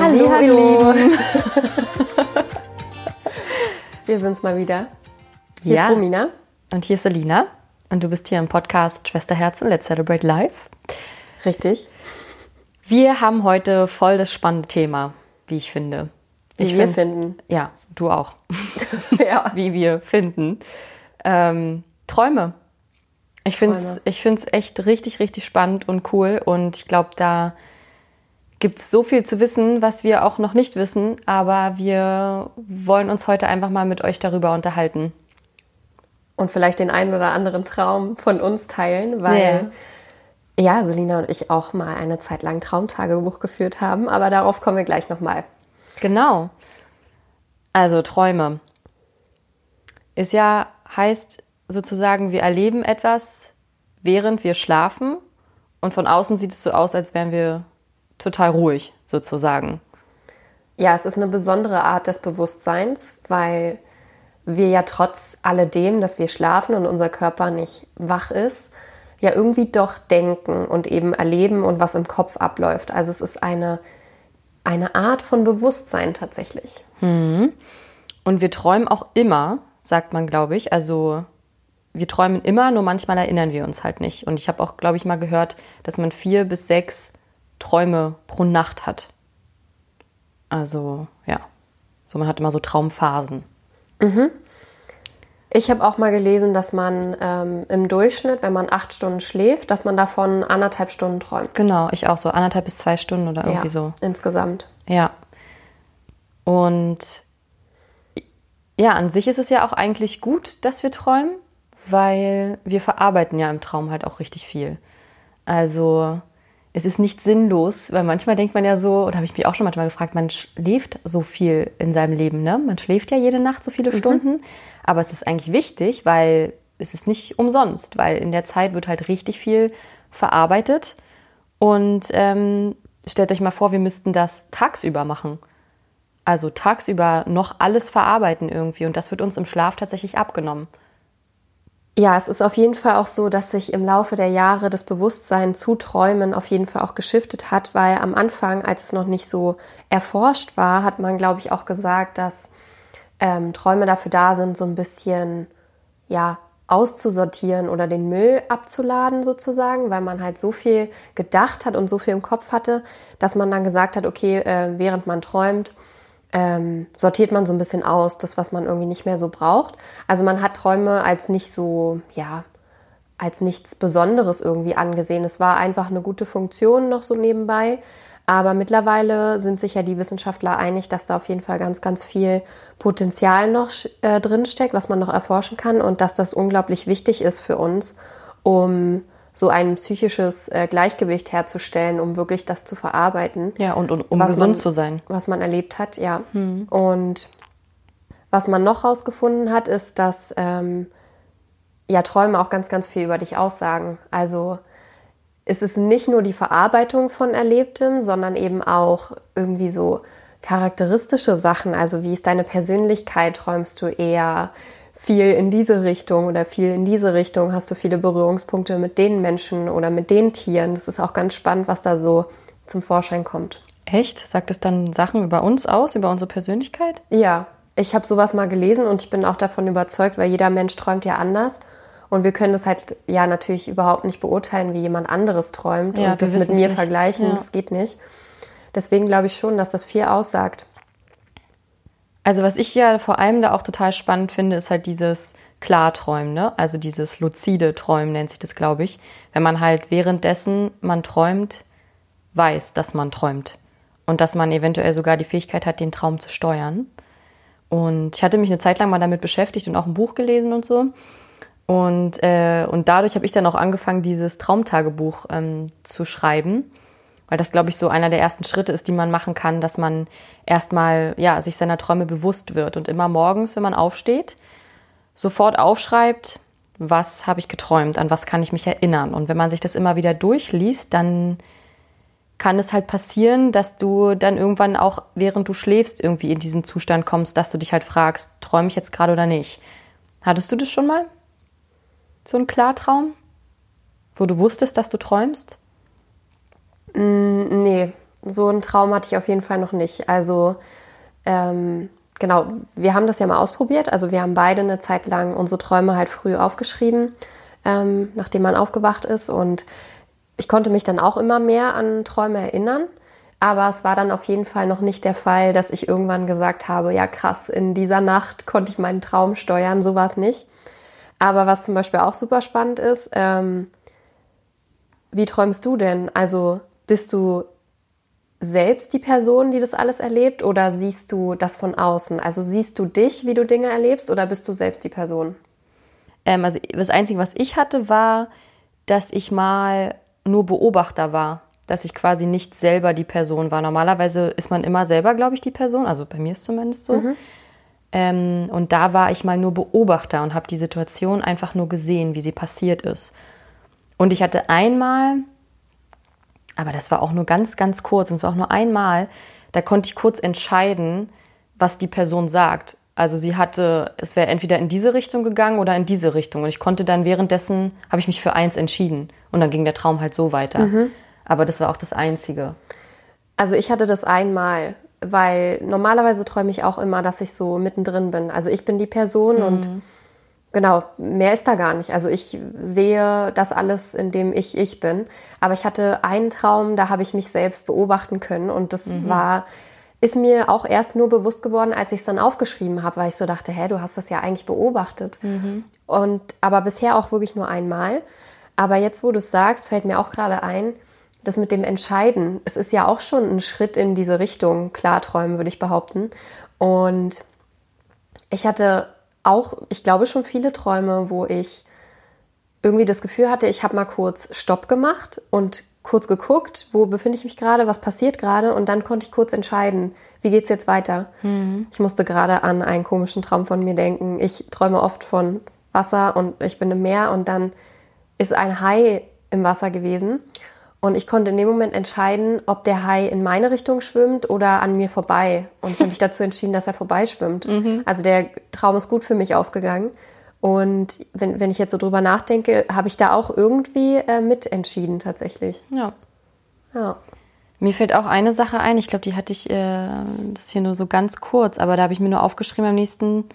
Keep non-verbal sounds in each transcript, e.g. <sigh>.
Hallo, hallo. <laughs> Wir sind's mal wieder. Hier Ja. ist Romina. Und hier ist Selina. Und du bist hier im Podcast Schwesterherzen, Let's Celebrate Life. Richtig. Wir haben heute voll das spannende Thema, wie ich finde. Wie ich wir finden. Ja, du auch. <laughs> ja. wie wir finden. Ähm, Träume. Ich finde es echt richtig, richtig spannend und cool. Und ich glaube, da gibt es so viel zu wissen, was wir auch noch nicht wissen. Aber wir wollen uns heute einfach mal mit euch darüber unterhalten. Und vielleicht den einen oder anderen Traum von uns teilen, weil ja, Selina und ich auch mal eine Zeit lang Traumtagebuch geführt haben. Aber darauf kommen wir gleich nochmal. Genau. Also Träume. Ist ja, heißt sozusagen, wir erleben etwas, während wir schlafen. Und von außen sieht es so aus, als wären wir total ruhig, sozusagen. Ja, es ist eine besondere Art des Bewusstseins, weil wir ja trotz alledem, dass wir schlafen und unser Körper nicht wach ist, ja irgendwie doch denken und eben erleben und was im Kopf abläuft. Also es ist eine, eine Art von Bewusstsein tatsächlich. Und wir träumen auch immer, sagt man, glaube ich. Also wir träumen immer, nur manchmal erinnern wir uns halt nicht. Und ich habe auch, glaube ich, mal gehört, dass man vier bis sechs Träume pro Nacht hat. Also ja, so man hat immer so Traumphasen. Ich habe auch mal gelesen, dass man ähm, im Durchschnitt, wenn man acht Stunden schläft, dass man davon anderthalb Stunden träumt. Genau, ich auch so anderthalb bis zwei Stunden oder irgendwie ja, so. insgesamt. Ja. Und ja, an sich ist es ja auch eigentlich gut, dass wir träumen, weil wir verarbeiten ja im Traum halt auch richtig viel. Also es ist nicht sinnlos, weil manchmal denkt man ja so, oder habe ich mich auch schon manchmal gefragt, man schläft so viel in seinem Leben, ne? Man schläft ja jede Nacht so viele Stunden, aber es ist eigentlich wichtig, weil es ist nicht umsonst, weil in der Zeit wird halt richtig viel verarbeitet und ähm, stellt euch mal vor, wir müssten das tagsüber machen. Also tagsüber noch alles verarbeiten irgendwie und das wird uns im Schlaf tatsächlich abgenommen. Ja, es ist auf jeden Fall auch so, dass sich im Laufe der Jahre das Bewusstsein zu Träumen auf jeden Fall auch geschiftet hat, weil am Anfang, als es noch nicht so erforscht war, hat man, glaube ich, auch gesagt, dass ähm, Träume dafür da sind, so ein bisschen, ja, auszusortieren oder den Müll abzuladen sozusagen, weil man halt so viel gedacht hat und so viel im Kopf hatte, dass man dann gesagt hat, okay, äh, während man träumt, ähm, sortiert man so ein bisschen aus, das, was man irgendwie nicht mehr so braucht. Also man hat Träume als nicht so, ja, als nichts Besonderes irgendwie angesehen. Es war einfach eine gute Funktion noch so nebenbei. Aber mittlerweile sind sich ja die Wissenschaftler einig, dass da auf jeden Fall ganz, ganz viel Potenzial noch äh, drinsteckt, was man noch erforschen kann und dass das unglaublich wichtig ist für uns, um so ein psychisches äh, Gleichgewicht herzustellen, um wirklich das zu verarbeiten Ja, und, und um Was gesund man- zu sein. was man erlebt hat, ja. Und was man noch herausgefunden hat, ist, dass ähm, ja Träume auch ganz, ganz viel über dich aussagen. Also es ist nicht nur die Verarbeitung von Erlebtem, sondern eben auch irgendwie so charakteristische Sachen. Also wie ist deine Persönlichkeit? Träumst du eher viel in diese Richtung oder viel in diese Richtung? Hast du viele Berührungspunkte mit den Menschen oder mit den Tieren? Das ist auch ganz spannend, was da so zum Vorschein kommt. Echt? Sagt es dann Sachen über uns aus, über unsere Persönlichkeit? Ja, ich habe sowas mal gelesen und ich bin auch davon überzeugt, weil jeder Mensch träumt ja anders. Und wir können das halt ja natürlich überhaupt nicht beurteilen, wie jemand anderes träumt Ja, und das mit mir nicht. vergleichen. Ja. Das geht nicht. Deswegen glaube ich schon, dass das viel aussagt. Also was ich ja vor allem da auch total spannend finde, ist halt dieses Klarträumen, ne? Also dieses luzide Träumen nennt sich das, glaube ich. Wenn man halt währenddessen man träumt, weiß, dass man träumt. Und dass man eventuell sogar die Fähigkeit hat, den Traum zu steuern. Und ich hatte mich eine Zeit lang mal damit beschäftigt und auch ein Buch gelesen und so. Und, äh, und dadurch habe ich dann auch angefangen, dieses Traumtagebuch ähm, zu schreiben. Weil das, glaube ich, so einer der ersten Schritte ist, die man machen kann, dass man erstmal ja, sich seiner Träume bewusst wird und immer morgens, wenn man aufsteht, sofort aufschreibt, was habe ich geträumt, an was kann ich mich erinnern. Und wenn man sich das immer wieder durchliest, dann kann es halt passieren, dass du dann irgendwann auch, während du schläfst, irgendwie in diesen Zustand kommst, dass du dich halt fragst, träume ich jetzt gerade oder nicht. Hattest du das schon mal? So ein Klartraum? Wo du wusstest, dass du träumst? Nee, so einen Traum hatte ich auf jeden Fall noch nicht. Also ähm, genau, wir haben das ja mal ausprobiert. Also wir haben beide eine Zeit lang unsere Träume halt früh aufgeschrieben, ähm, nachdem man aufgewacht ist. Und ich konnte mich dann auch immer mehr an Träume erinnern. Aber es war dann auf jeden Fall noch nicht der Fall, dass ich irgendwann gesagt habe, ja krass, in dieser Nacht konnte ich meinen Traum steuern. So war es nicht. Aber was zum Beispiel auch super spannend ist, ähm, wie träumst du denn? Also bist du selbst die Person, die das alles erlebt oder siehst du das von außen? Also siehst du dich, wie du Dinge erlebst oder bist du selbst die Person? Ähm, also das Einzige, was ich hatte, war, dass ich mal nur Beobachter war. Dass ich quasi nicht selber die Person war. Normalerweise ist man immer selber, glaube ich, die Person. Also bei mir ist es zumindest so. Mhm. Ähm, und da war ich mal nur Beobachter und habe die Situation einfach nur gesehen, wie sie passiert ist. Und ich hatte einmal, aber das war auch nur ganz, ganz kurz und es war auch nur einmal, da konnte ich kurz entscheiden, was die Person sagt. Also sie hatte, es wäre entweder in diese Richtung gegangen oder in diese Richtung. Und ich konnte dann währenddessen, habe ich mich für eins entschieden. Und dann ging der Traum halt so weiter. Mhm. Aber das war auch das Einzige. Also ich hatte das einmal weil normalerweise träume ich auch immer, dass ich so mittendrin bin. Also ich bin die Person mhm. und genau, mehr ist da gar nicht. Also ich sehe das alles, in dem ich ich bin. Aber ich hatte einen Traum, da habe ich mich selbst beobachten können und das mhm. war ist mir auch erst nur bewusst geworden, als ich es dann aufgeschrieben habe, weil ich so dachte, hä, du hast das ja eigentlich beobachtet. Mhm. Und aber bisher auch wirklich nur einmal. Aber jetzt, wo du es sagst, fällt mir auch gerade ein, das mit dem Entscheiden, es ist ja auch schon ein Schritt in diese Richtung, Klarträumen, würde ich behaupten. Und ich hatte auch, ich glaube schon viele Träume, wo ich irgendwie das Gefühl hatte, ich habe mal kurz Stopp gemacht und kurz geguckt, wo befinde ich mich gerade, was passiert gerade und dann konnte ich kurz entscheiden, wie geht es jetzt weiter. Mhm. Ich musste gerade an einen komischen Traum von mir denken. Ich träume oft von Wasser und ich bin im Meer und dann ist ein Hai im Wasser gewesen und ich konnte in dem Moment entscheiden, ob der Hai in meine Richtung schwimmt oder an mir vorbei. Und ich habe mich dazu entschieden, dass er vorbeischwimmt. Mhm. Also der Traum ist gut für mich ausgegangen. Und wenn, wenn ich jetzt so drüber nachdenke, habe ich da auch irgendwie äh, mitentschieden tatsächlich. Ja. Ja. Mir fällt auch eine Sache ein, ich glaube, die hatte ich, äh, das hier nur so ganz kurz, aber da habe ich mir nur aufgeschrieben am nächsten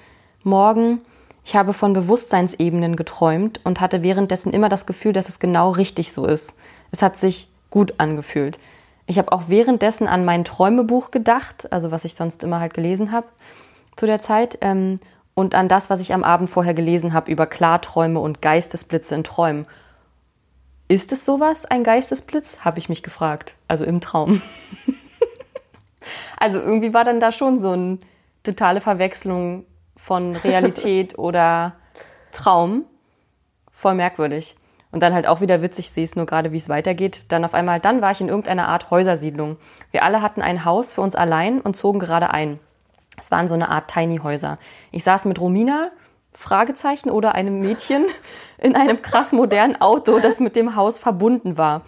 Morgen. Ich habe von Bewusstseinsebenen geträumt und hatte währenddessen immer das Gefühl, dass es genau richtig so ist. Es hat sich gut angefühlt. Ich habe auch währenddessen an mein Träumebuch gedacht, also was ich sonst immer halt gelesen habe zu der Zeit, ähm, und an das, was ich am Abend vorher gelesen habe über Klarträume und Geistesblitze in Träumen. Ist es sowas, ein Geistesblitz? Habe ich mich gefragt. Also im Traum. <laughs> also irgendwie war dann da schon so eine totale Verwechslung von Realität <laughs> oder Traum. Voll merkwürdig. Und dann halt auch wieder witzig, sehe es nur gerade, wie es weitergeht. Dann auf einmal, dann war ich in irgendeiner Art Häusersiedlung. Wir alle hatten ein Haus für uns allein und zogen gerade ein. Es waren so eine Art Tiny Häuser. Ich saß mit Romina, Fragezeichen, oder einem Mädchen <laughs> in einem krass modernen Auto, das mit dem Haus verbunden war.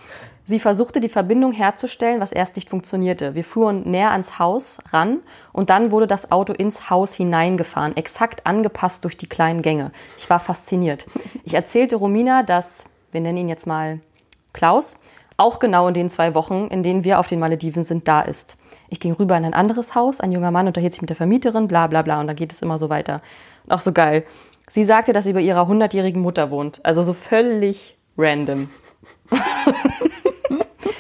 Sie versuchte die Verbindung herzustellen, was erst nicht funktionierte. Wir fuhren näher ans Haus ran und dann wurde das Auto ins Haus hineingefahren, exakt angepasst durch die kleinen Gänge. Ich war fasziniert. Ich erzählte Romina, dass, wir nennen ihn jetzt mal Klaus, auch genau in den zwei Wochen, in denen wir auf den Malediven sind, da ist. Ich ging rüber in ein anderes Haus, ein junger Mann unterhielt sich mit der Vermieterin, bla bla bla, und dann geht es immer so weiter. Und auch so geil. Sie sagte, dass sie bei ihrer hundertjährigen Mutter wohnt. Also so völlig random. <laughs>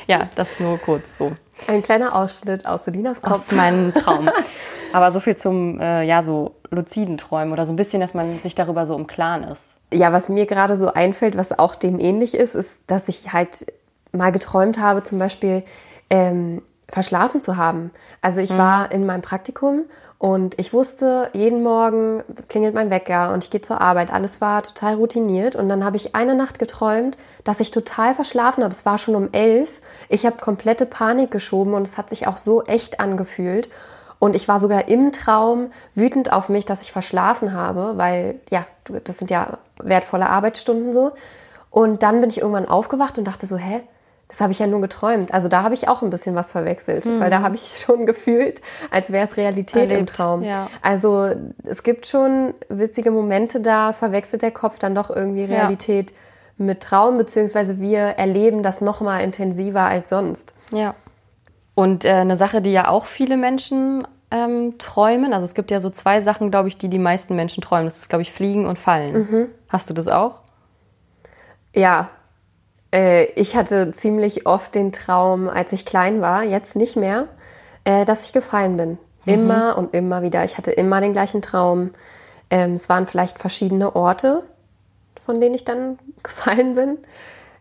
ja, das nur kurz so. Ein kleiner Ausschnitt aus Selinas Kopf. Aus meinem Traum. <laughs> Aber so viel zum, äh, ja, so luziden Träumen oder so ein bisschen, dass man sich darüber so im Klaren ist. Ja, was mir gerade so einfällt, was auch dem ähnlich ist, ist, dass ich halt mal geträumt habe, zum Beispiel ähm, verschlafen zu haben. Also ich mhm. war in meinem Praktikum und ich wusste, jeden Morgen klingelt mein Wecker und ich gehe zur Arbeit. Alles war total routiniert. Und dann habe ich eine Nacht geträumt, dass ich total verschlafen habe. Es war schon um elf. Ich habe komplette Panik geschoben und es hat sich auch so echt angefühlt. Und ich war sogar im Traum wütend auf mich, dass ich verschlafen habe, weil ja, das sind ja wertvolle Arbeitsstunden so. Und dann bin ich irgendwann aufgewacht und dachte so, hä, das habe ich ja nur geträumt. Also da habe ich auch ein bisschen was verwechselt, mhm. weil da habe ich <laughs> schon gefühlt, als wäre es Realität Erlebt, im Traum. Ja. Also es gibt schon witzige Momente, da verwechselt der Kopf dann doch irgendwie Realität ja. mit Traum, beziehungsweise wir erleben das noch mal intensiver als sonst. Ja. Und äh, eine Sache, die ja auch viele Menschen ähm, träumen, also es gibt ja so zwei Sachen, glaube ich, die die meisten Menschen träumen. Das ist, glaube ich, Fliegen und Fallen. Hast du das auch? Ja, äh, ich hatte ziemlich oft den Traum, als ich klein war, jetzt nicht mehr, äh, dass ich gefallen bin. Immer und immer wieder. Ich hatte immer den gleichen Traum. Ähm, es waren vielleicht verschiedene Orte, von denen ich dann <laughs> gefallen bin.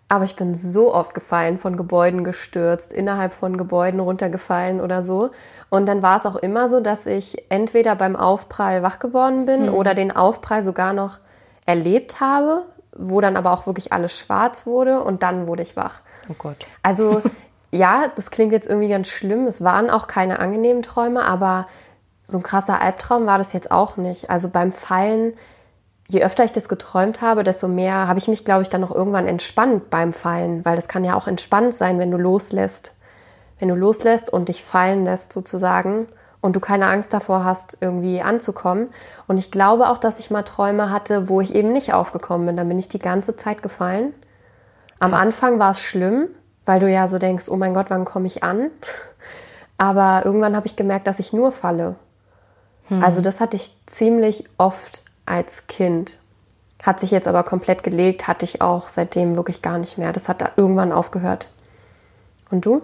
Aber ich bin so oft gefallen, von Gebäuden gestürzt, innerhalb von Gebäuden runtergefallen oder so. Und dann war es auch immer so, dass ich entweder beim Aufprall wach geworden bin oder den Aufprall sogar noch erlebt habe, wo dann aber auch wirklich alles schwarz wurde und dann wurde ich wach. Oh Gott. Also <laughs> ja, das klingt jetzt irgendwie ganz schlimm. Es waren auch keine angenehmen Träume, aber so ein krasser Albtraum war das jetzt auch nicht. Also beim Fallen, je öfter ich das geträumt habe, desto mehr habe ich mich, glaube ich, dann noch irgendwann entspannt beim Fallen, weil das kann ja auch entspannt sein, wenn du loslässt. Wenn du loslässt und dich fallen lässt sozusagen und du keine Angst davor hast, irgendwie anzukommen. Und ich glaube auch, dass ich mal Träume hatte, wo ich eben nicht aufgekommen bin. Dann bin ich die ganze Zeit gefallen. Am Krass. Anfang war es schlimm, weil du ja so denkst, oh mein Gott, wann komme ich an? <laughs> Aber irgendwann habe ich gemerkt, dass ich nur falle. Also das hatte ich ziemlich oft als Kind. Hat sich jetzt aber komplett gelegt, hatte ich auch seitdem wirklich gar nicht mehr. Das hat da irgendwann aufgehört. Und du?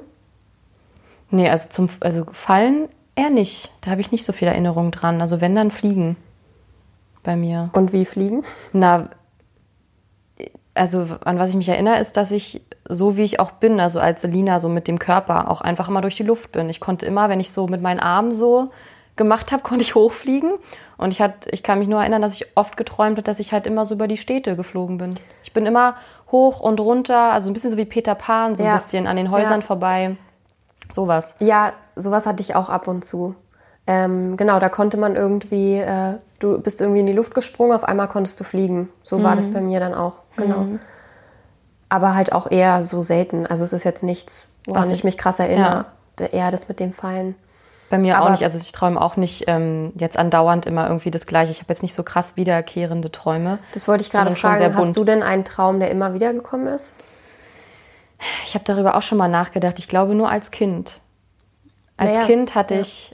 Nee, also zum also Fallen eher nicht. Da habe ich nicht so viel Erinnerung dran. Also wenn dann Fliegen bei mir. Und wie fliegen? Na, also an was ich mich erinnere, ist, dass ich so wie ich auch bin, also als Selina so mit dem Körper auch einfach immer durch die Luft bin. Ich konnte immer, wenn ich so mit meinen Armen so gemacht habe, konnte ich hochfliegen. Und ich, hat, ich kann mich nur erinnern, dass ich oft geträumt habe, dass ich halt immer so über die Städte geflogen bin. Ich bin immer hoch und runter, also ein bisschen so wie Peter Pan, so ein Ja. bisschen an den Häusern Ja. vorbei. Sowas. Ja, sowas hatte ich auch ab und zu. Ähm, genau, da konnte man irgendwie, äh, du bist irgendwie in die Luft gesprungen, auf einmal konntest du fliegen. So war das bei mir dann auch, genau. Aber halt auch eher so selten. Also es ist jetzt nichts, woran Was ich ich- mich krass erinnere. Eher das mit dem Fallen. Bei mir auch Aber- nicht. Also ich träume auch nicht ähm, jetzt andauernd immer irgendwie das Gleiche. Ich habe jetzt nicht so krass wiederkehrende Träume. Das wollte ich gerade Sondern schon sehr fragen. Hast du denn einen Traum, der immer wieder gekommen ist? Ich habe darüber auch schon mal nachgedacht. Ich glaube nur als Kind. Als Naja, Kind hatte ja. ich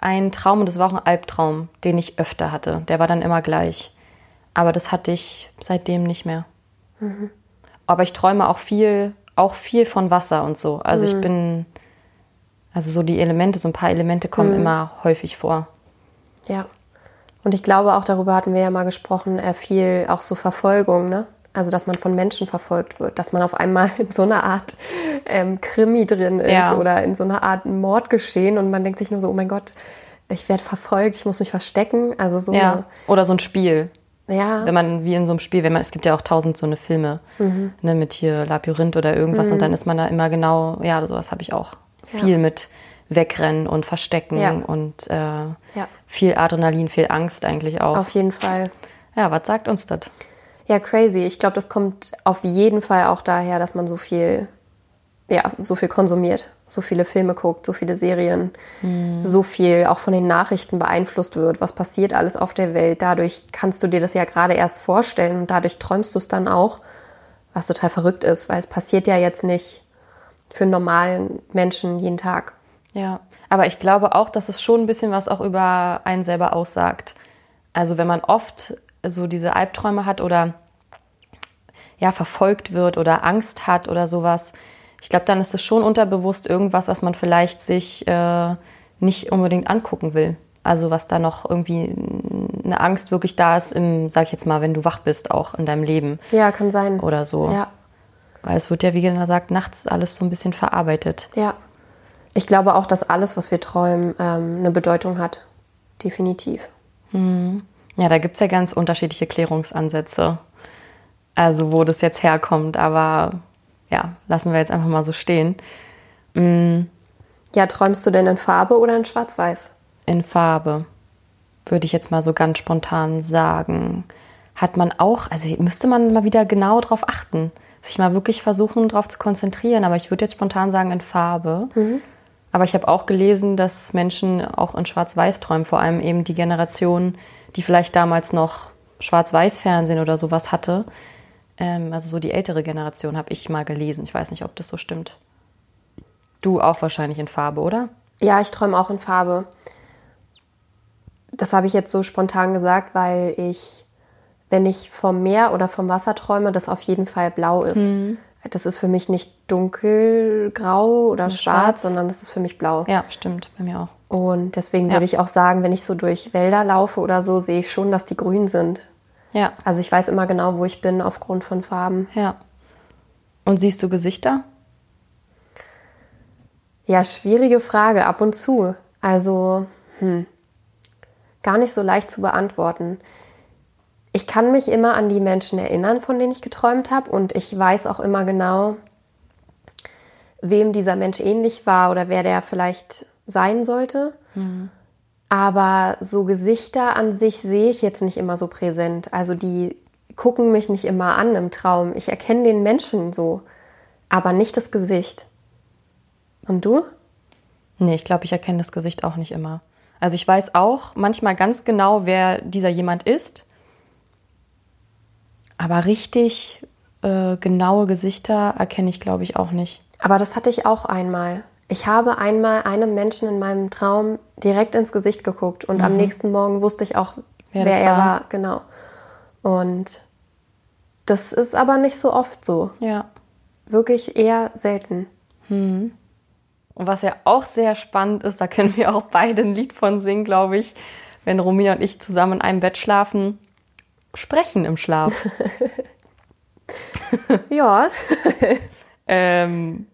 einen Traum und das war auch ein Albtraum, den ich öfter hatte. Der war dann immer gleich. Aber das hatte ich seitdem nicht mehr. Mhm. Aber ich träume auch viel, auch viel von Wasser und so. Also Mhm. ich bin, also so die Elemente, so ein paar Elemente kommen Mhm. immer häufig vor. Ja. Und ich glaube, auch darüber hatten wir ja mal gesprochen, äh, viel auch so Verfolgung, ne? Also, dass man von Menschen verfolgt wird, dass man auf einmal in so einer Art ähm, Krimi drin ist Ja. oder in so einer Art Mordgeschehen und man denkt sich nur so, oh mein Gott, ich werde verfolgt, ich muss mich verstecken. Also so, Ja. Oder so ein Spiel. ja, wenn man wie in so einem Spiel, wenn man, es gibt ja auch tausend so eine Filme, Mhm. ne, mit hier Labyrinth oder irgendwas und dann ist man da immer genau, ja, sowas habe ich auch. Viel mit Wegrennen und Verstecken Ja. und äh, Ja. viel Adrenalin, viel Angst eigentlich auch. auf jeden Fall. Ja, was sagt uns das? Ja, crazy. Ich glaube, das kommt auf jeden Fall auch daher, dass man so viel, ja, so viel konsumiert, so viele Filme guckt, so viele Serien, so viel auch von den Nachrichten beeinflusst wird. Was passiert alles auf der Welt? Dadurch kannst du dir das ja gerade erst vorstellen und dadurch träumst du es dann auch, was total verrückt ist, weil es passiert ja jetzt nicht für einen normalen Menschen jeden Tag. Ja, aber ich glaube auch, dass es schon ein bisschen was auch über einen selber aussagt. Also wenn man oft so diese Albträume hat oder ja verfolgt wird oder Angst hat oder sowas, ich glaube, dann ist es schon unterbewusst irgendwas, was man vielleicht sich äh, nicht unbedingt angucken will. Also was da noch irgendwie eine Angst wirklich da ist, im, sag ich jetzt mal, wenn du wach bist, auch in deinem Leben Ja, kann sein. oder so. Ja, Weil es wird ja, wie gesagt, nachts alles so ein bisschen verarbeitet. ja. Ich glaube auch, dass alles, was wir träumen, ähm, eine Bedeutung hat. Definitiv. Ja, da gibt es ja ganz unterschiedliche Klärungsansätze. Also wo das jetzt herkommt, aber ja, lassen wir jetzt einfach mal so stehen. Ja, träumst du denn in Farbe oder in Schwarz-Weiß? In Farbe, würde ich jetzt mal so ganz spontan sagen. Hat man auch, also müsste man mal wieder genau drauf achten, sich mal wirklich versuchen, darauf zu konzentrieren. Aber ich würde jetzt spontan sagen in Farbe. Aber ich habe auch gelesen, dass Menschen auch in Schwarz-Weiß träumen, vor allem eben die Generation, die vielleicht damals noch Schwarz-Weiß-Fernsehen oder sowas hatte. Ähm, also so die ältere Generation habe ich mal gelesen. Ich weiß nicht, ob das so stimmt. Du auch wahrscheinlich in Farbe, oder? Ja, ich träume auch in Farbe. Das habe ich jetzt so spontan gesagt, weil ich, wenn ich vom Meer oder vom Wasser träume, das auf jeden Fall blau ist. Mhm. Das ist für mich nicht dunkelgrau oder schwarz, schwarz, sondern das ist für mich blau. Ja, stimmt, bei mir auch. Und deswegen ja. würde ich auch sagen, wenn ich so durch Wälder laufe oder so, sehe ich schon, dass die grün sind. Ja. Also ich weiß immer genau, wo ich bin aufgrund von Farben. Ja. Und siehst du Gesichter? Ja, schwierige Frage, ab und zu. Also, hm, gar nicht so leicht zu beantworten. Ich kann mich immer an die Menschen erinnern, von denen ich geträumt habe, und ich weiß auch immer genau, wem dieser Mensch ähnlich war oder wer der vielleicht sein sollte. Mhm. Aber so Gesichter an sich sehe ich jetzt nicht immer so präsent. Also die gucken mich nicht immer an im Traum. Ich erkenne den Menschen so, aber nicht das Gesicht. Und du? Nee, ich glaube, ich erkenne das Gesicht auch nicht immer. Also ich weiß auch manchmal ganz genau, wer dieser jemand ist. Aber richtig äh, genaue Gesichter erkenne ich, glaube ich, auch nicht. Aber das hatte ich auch einmal. Ich habe einmal einem Menschen in meinem Traum direkt ins Gesicht geguckt und mhm. am nächsten Morgen wusste ich auch, wer, wer er war. war. Genau. Und das ist aber nicht so oft so. Ja. Wirklich eher selten. Mhm. Und was ja auch sehr spannend ist, da können wir auch beide ein Lied von singen, glaube ich, wenn Romina und ich zusammen in einem Bett schlafen, sprechen im Schlaf. <laughs> ja. ähm,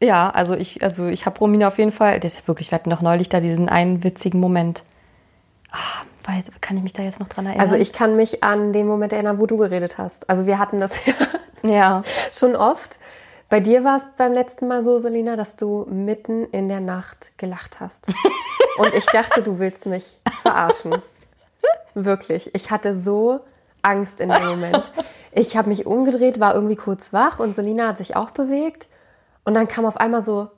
ja, also ich, also ich habe Romina auf jeden Fall, das ist wirklich, wir hatten doch neulich da diesen einen witzigen Moment. Ah, weil, kann ich mich da jetzt noch dran erinnern? Also ich kann mich an den Moment erinnern, wo du geredet hast. Also wir hatten das ja, <laughs> ja. schon oft. Bei dir war es beim letzten Mal so, Selina, dass du mitten in der Nacht gelacht hast. <laughs> Und ich dachte, du willst mich verarschen. Wirklich. Ich hatte so Angst in dem Moment. <laughs> Ich habe mich umgedreht, war irgendwie kurz wach und Selina hat sich auch bewegt. Und dann kam auf einmal so,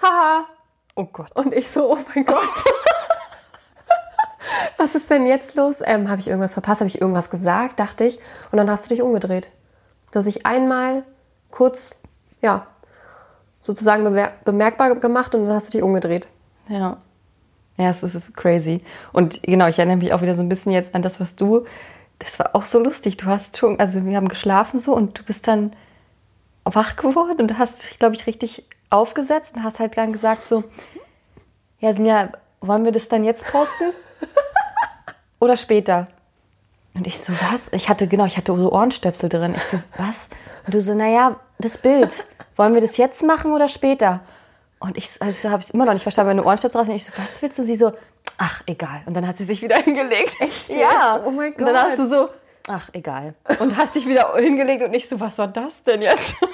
haha. Oh Gott. Und ich so, oh mein Gott. <laughs> Was ist denn jetzt los? Ähm, habe ich irgendwas verpasst? Habe ich irgendwas gesagt? Dachte ich. Und dann hast du dich umgedreht. Dass ich einmal kurz, ja, sozusagen bemerkbar gemacht und dann hast du dich umgedreht. Ja. Ja, es ist crazy. Und genau, ich erinnere mich auch wieder so ein bisschen jetzt an das, was du, das war auch so lustig. Du hast schon, also wir haben geschlafen so und du bist dann wach geworden und hast dich, glaube ich, richtig aufgesetzt und hast halt dann gesagt so, ja, Sinja, wollen wir das dann jetzt posten? <laughs> Oder später? Und ich so, was? Ich hatte, genau, ich hatte so Ohrenstöpsel drin. Ich so, was? Und du so, naja, das Bild. Wollen wir das jetzt machen oder später? Und ich also habe es immer noch nicht verstanden, wenn du Ohrenstöpsel raus und ich so, was willst du? Sie so, ach, egal. Und dann hat sie sich wieder <laughs> hingelegt. Echt? Ja. Oh mein Gott. Und dann hast du so, ach, egal. Und hast dich wieder hingelegt und ich so, was war das denn jetzt? <laughs>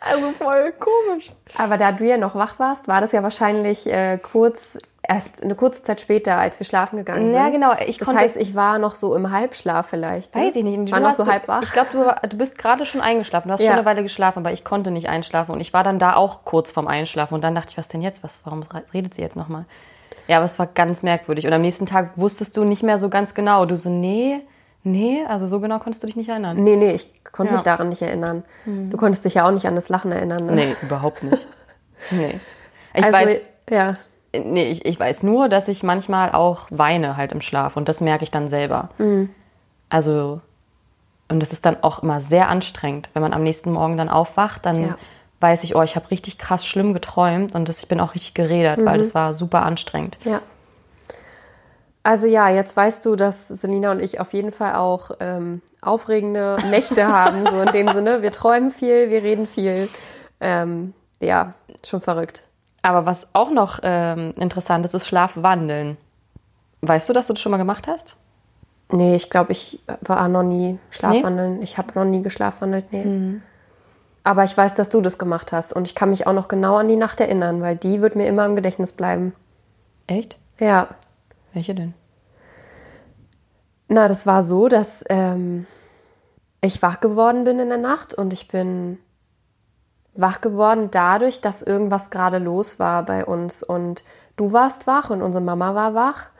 also voll komisch. Aber da du ja noch wach warst, war das ja wahrscheinlich äh, kurz, erst eine kurze Zeit später, als wir schlafen gegangen sind. Ja, genau. Ich das heißt, ich war noch so im Halbschlaf vielleicht. Ne? Weiß ich nicht. war noch so halb wach. Ich glaube, du, du bist gerade schon eingeschlafen. Du hast ja. schon eine Weile geschlafen, aber ich konnte nicht einschlafen. Und ich war dann da auch kurz vorm Einschlafen. Und dann dachte ich, was denn jetzt? Was, warum redet sie jetzt nochmal? Ja, aber es war ganz merkwürdig. Und am nächsten Tag wusstest du nicht mehr so ganz genau. Du so, nee, nee, also so genau konntest du dich nicht erinnern. Nee, nee, ich konnte ja. mich daran nicht erinnern. Hm. Du konntest dich ja auch nicht an das Lachen erinnern. Ne? Nee, überhaupt nicht. <laughs> nee. Ich also, weiß, ja. Nee, ich, ich weiß nur, dass ich manchmal auch weine halt im Schlaf und das merke ich dann selber. Mhm. Also, und das ist dann auch immer sehr anstrengend, wenn man am nächsten Morgen dann aufwacht, dann ja weiß ich, oh, ich habe richtig krass schlimm geträumt und das, ich bin auch richtig geredet, mhm. weil das war super anstrengend. Ja. Also ja, jetzt weißt du, dass Selina und ich auf jeden Fall auch ähm, aufregende Nächte <laughs> haben, so in dem Sinne. Wir träumen viel, wir reden viel. Ähm, ja, schon verrückt. Aber was auch noch ähm, interessant ist, ist Schlafwandeln. Weißt du, dass du das schon mal gemacht hast? Nee, ich glaube, ich war noch nie Schlafwandeln. Nee? Ich habe noch nie geschlafwandelt, nee. Mhm. Aber ich weiß, dass du das gemacht hast und ich kann mich auch noch genau an die Nacht erinnern, weil die wird mir immer im Gedächtnis bleiben. Echt? Ja. Welche denn? Na, das war so, dass ähm, ich wach geworden bin in der Nacht und ich bin wach geworden dadurch, dass irgendwas gerade los war bei uns und du warst wach und unsere Mama war wach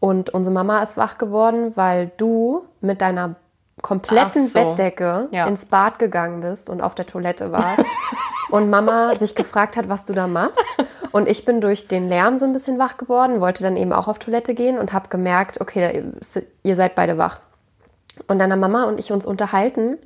und unsere Mama ist wach geworden, weil du mit deiner kompletten so. Bettdecke ja. ins Bad gegangen bist und auf der Toilette warst. <laughs> und Mama sich gefragt hat, was du da machst. Und ich bin durch den Lärm so ein bisschen wach geworden, wollte dann eben auch auf Toilette gehen und habe gemerkt, okay, ihr seid beide wach. Und dann haben Mama und ich uns unterhalten,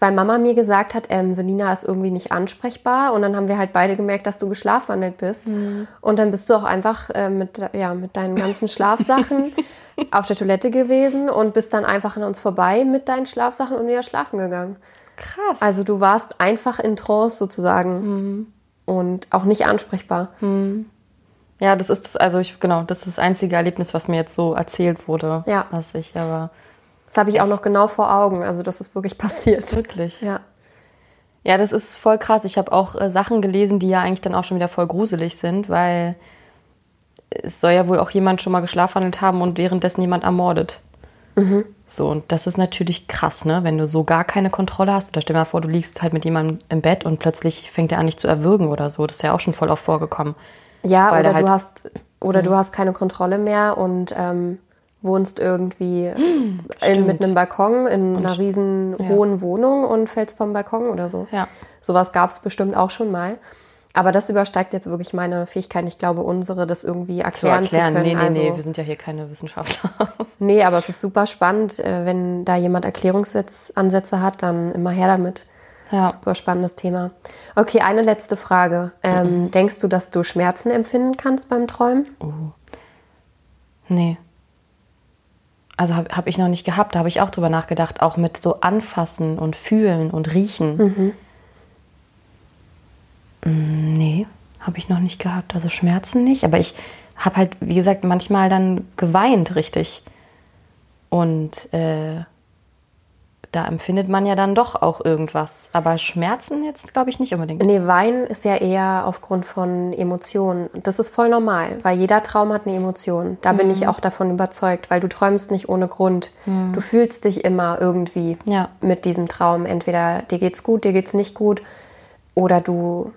weil Mama mir gesagt hat, ähm, Selina ist irgendwie nicht ansprechbar. Und dann haben wir halt beide gemerkt, dass du geschlafwandelt bist. Mhm. Und dann bist du auch einfach äh, mit, ja, mit deinen ganzen Schlafsachen <laughs> auf der Toilette gewesen und bist dann einfach an uns vorbei mit deinen Schlafsachen und wieder schlafen gegangen. Krass. Also du warst einfach in Trance sozusagen mhm. und auch nicht ansprechbar. Mhm. Ja, das ist das, also ich, genau, das ist das einzige Erlebnis, was mir jetzt so erzählt wurde. Ja. Was ich aber. Das habe ich das auch noch genau vor Augen. Also das ist wirklich <laughs> passiert. Wirklich. Ja. Ja, das ist voll krass. Ich habe auch äh, Sachen gelesen, die ja eigentlich dann auch schon wieder voll gruselig sind, weil es soll ja wohl auch jemand schon mal geschlafwandelt haben und währenddessen jemand ermordet. Mhm. So, und das ist natürlich krass, ne? Wenn du so gar keine Kontrolle hast. Oder stell dir mal vor, du liegst halt mit jemandem im Bett und plötzlich fängt er an, dich zu erwürgen oder so. Das ist ja auch schon voll oft vorgekommen. Ja, oder halt, du hast oder mhm. du hast keine Kontrolle mehr und ähm, wohnst irgendwie mhm, in, mit einem Balkon in und einer riesen ja. hohen Wohnung und fällst vom Balkon oder so. Ja. Sowas gab es bestimmt auch schon mal. Aber das übersteigt jetzt wirklich meine Fähigkeit. Ich glaube, unsere, das irgendwie erklären zu, erklären. zu können. Nee, nee, also, nee, wir sind ja hier keine Wissenschaftler. <laughs> nee, aber es ist super spannend. Äh, wenn da jemand Erklärungsansätze hat, dann immer her damit. Ja. Super spannendes Thema. Okay, eine letzte Frage. Ähm, mhm. Denkst du, dass du Schmerzen empfinden kannst beim Träumen? Oh. Nee. Also habe hab ich noch nicht gehabt. Da habe ich auch drüber nachgedacht. Auch mit so Anfassen und Fühlen und Riechen. Mhm. Mm, nee, habe ich noch nicht gehabt. Also Schmerzen nicht. Aber ich habe halt, wie gesagt, manchmal dann geweint richtig. Und äh, da empfindet man ja dann doch auch irgendwas. Aber Schmerzen jetzt, glaube ich, nicht unbedingt. Nee, Weinen ist ja eher aufgrund von Emotionen. Das ist voll normal, weil jeder Traum hat eine Emotion. Da mhm. bin ich auch davon überzeugt, weil du träumst nicht ohne Grund. Mhm. Du fühlst dich immer irgendwie ja. mit diesem Traum. Entweder dir geht's gut, dir geht's nicht gut. Oder du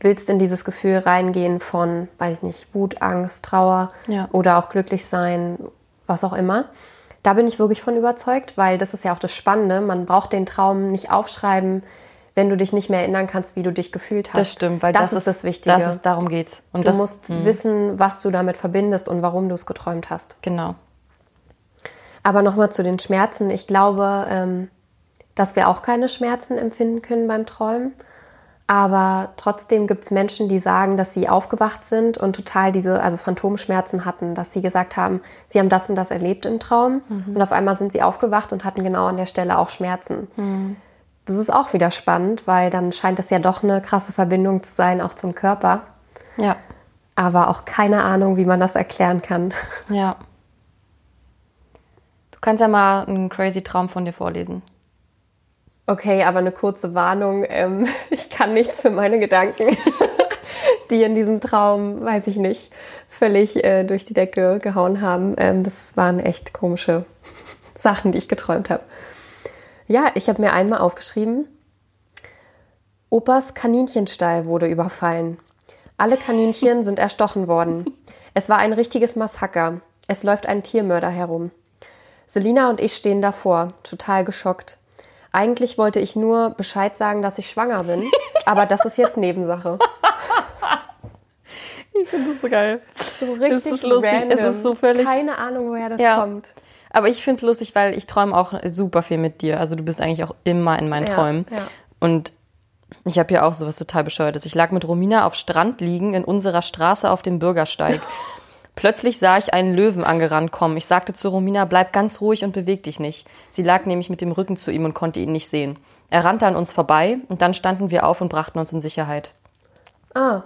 willst in dieses Gefühl reingehen von, weiß ich nicht, Wut, Angst, Trauer ja. oder auch glücklich sein, was auch immer. Da bin ich wirklich von überzeugt, weil das ist ja auch das Spannende. Man braucht den Traum nicht aufschreiben, wenn du dich nicht mehr erinnern kannst, wie du dich gefühlt hast. Das stimmt, weil das, das ist das Wichtige. Das ist, darum geht's. Und du das, musst mh. wissen, was du damit verbindest und warum du es geträumt hast. Genau. Aber nochmal zu den Schmerzen. Ich glaube, ähm, dass wir auch keine Schmerzen empfinden können beim Träumen. Aber trotzdem gibt es Menschen, die sagen, dass sie aufgewacht sind und total diese, also Phantomschmerzen hatten, dass sie gesagt haben, sie haben das und das erlebt im Traum mhm. und auf einmal sind sie aufgewacht und hatten genau an der Stelle auch Schmerzen. Mhm. Das ist auch wieder spannend, weil dann scheint es ja doch eine krasse Verbindung zu sein, auch zum Körper. Ja. Aber auch keine Ahnung, wie man das erklären kann. Ja. Du kannst ja mal einen crazy Traum von dir vorlesen. Okay, aber eine kurze Warnung. Ähm, <laughs> ich kann nichts für meine Gedanken, <laughs> die in diesem Traum, weiß ich nicht, völlig äh, durch die Decke gehauen haben. Ähm, das waren echt komische <laughs> Sachen, die ich geträumt habe. Ja, ich habe mir einmal aufgeschrieben, Opas Kaninchenstall wurde überfallen. Alle Kaninchen sind erstochen worden. Es war ein richtiges Massaker. Es läuft ein Tiermörder herum. Selina und ich stehen davor, total geschockt. Eigentlich wollte ich nur Bescheid sagen, dass ich schwanger bin, aber das ist jetzt Nebensache. <laughs> Ich finde das so geil. So richtig es random. Es ist so völlig Keine Ahnung, woher das ja. kommt. Aber ich finde es lustig, weil ich träume auch super viel mit dir. Also du bist eigentlich auch immer in meinen ja, Träumen. Ja. Und ich habe ja auch sowas total bescheuertes. Ich lag mit Romina auf Strand liegen in unserer Straße auf dem Bürgersteig. <laughs> Plötzlich sah ich einen Löwen angerannt kommen. Ich sagte zu Romina, bleib ganz ruhig und beweg dich nicht. Sie lag nämlich mit dem Rücken zu ihm und konnte ihn nicht sehen. Er rannte an uns vorbei und dann standen wir auf und brachten uns in Sicherheit. Ah.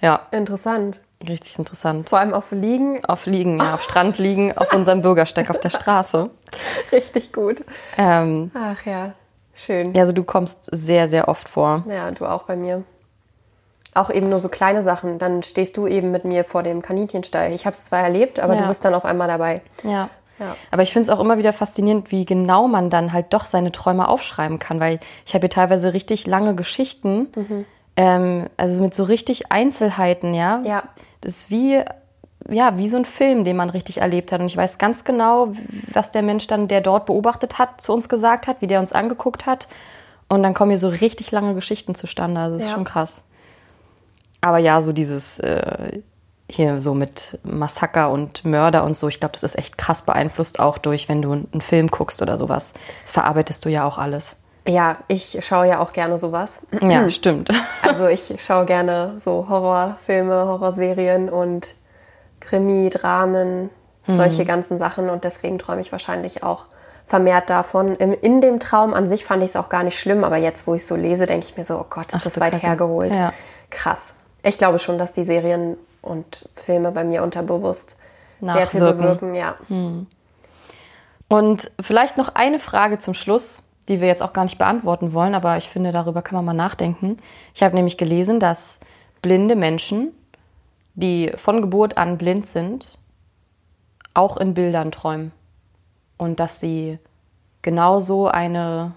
Ja. Interessant. Richtig interessant. Vor allem auf Liegen. Auf Liegen, ja, auf Strand liegen, auf unserem Bürgersteig auf der Straße. <laughs> Richtig gut. Ähm, Ach ja, schön. Ja, also du kommst sehr, sehr oft vor. Ja, du auch bei mir. Auch eben nur so kleine Sachen. Dann stehst du eben mit mir vor dem Kaninchenstall. Ich habe es zwar erlebt, aber ja. du bist dann auf einmal dabei. Ja. ja. Aber ich finde es auch immer wieder faszinierend, wie genau man dann halt doch seine Träume aufschreiben kann, weil ich habe hier teilweise richtig lange Geschichten, mhm. ähm, also mit so richtig Einzelheiten, ja. Ja. Das ist wie, ja, wie so ein Film, den man richtig erlebt hat. Und ich weiß ganz genau, was der Mensch dann, der dort beobachtet hat, zu uns gesagt hat, wie der uns angeguckt hat. Und dann kommen hier so richtig lange Geschichten zustande. Also das ist Ja. schon krass. Aber ja, so dieses äh, hier so mit Massaker und Mörder und so, ich glaube, das ist echt krass beeinflusst auch durch, wenn du einen Film guckst oder sowas. Das verarbeitest du ja auch alles. Ja, ich schaue ja auch gerne sowas. Ja, <clears throat> stimmt. <laughs> Also ich schaue gerne so Horrorfilme, Horrorserien und Krimi, Dramen, solche ganzen Sachen und deswegen träume ich wahrscheinlich auch vermehrt davon. Im, in dem Traum an sich fand ich es auch gar nicht schlimm, aber jetzt, wo ich so lese, denke ich mir so, oh Gott, ist Ach das weit Kacke. hergeholt. Ja. Krass. Ich glaube schon, dass die Serien und Filme bei mir unterbewusst sehr viel Nachwirken. bewirken, ja. Und vielleicht noch eine Frage zum Schluss, die wir jetzt auch gar nicht beantworten wollen, aber ich finde, darüber kann man mal nachdenken. Ich habe nämlich gelesen, dass blinde Menschen, die von Geburt an blind sind, auch in Bildern träumen. Und dass sie genauso eine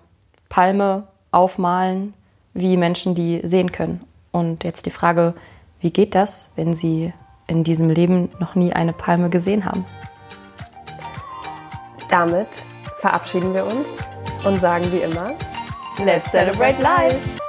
Palme aufmalen wie Menschen, die sehen können. Und jetzt die Frage, wie geht das, wenn sie in diesem Leben noch nie eine Palme gesehen haben? Damit verabschieden wir uns und sagen wie immer, Let's celebrate life!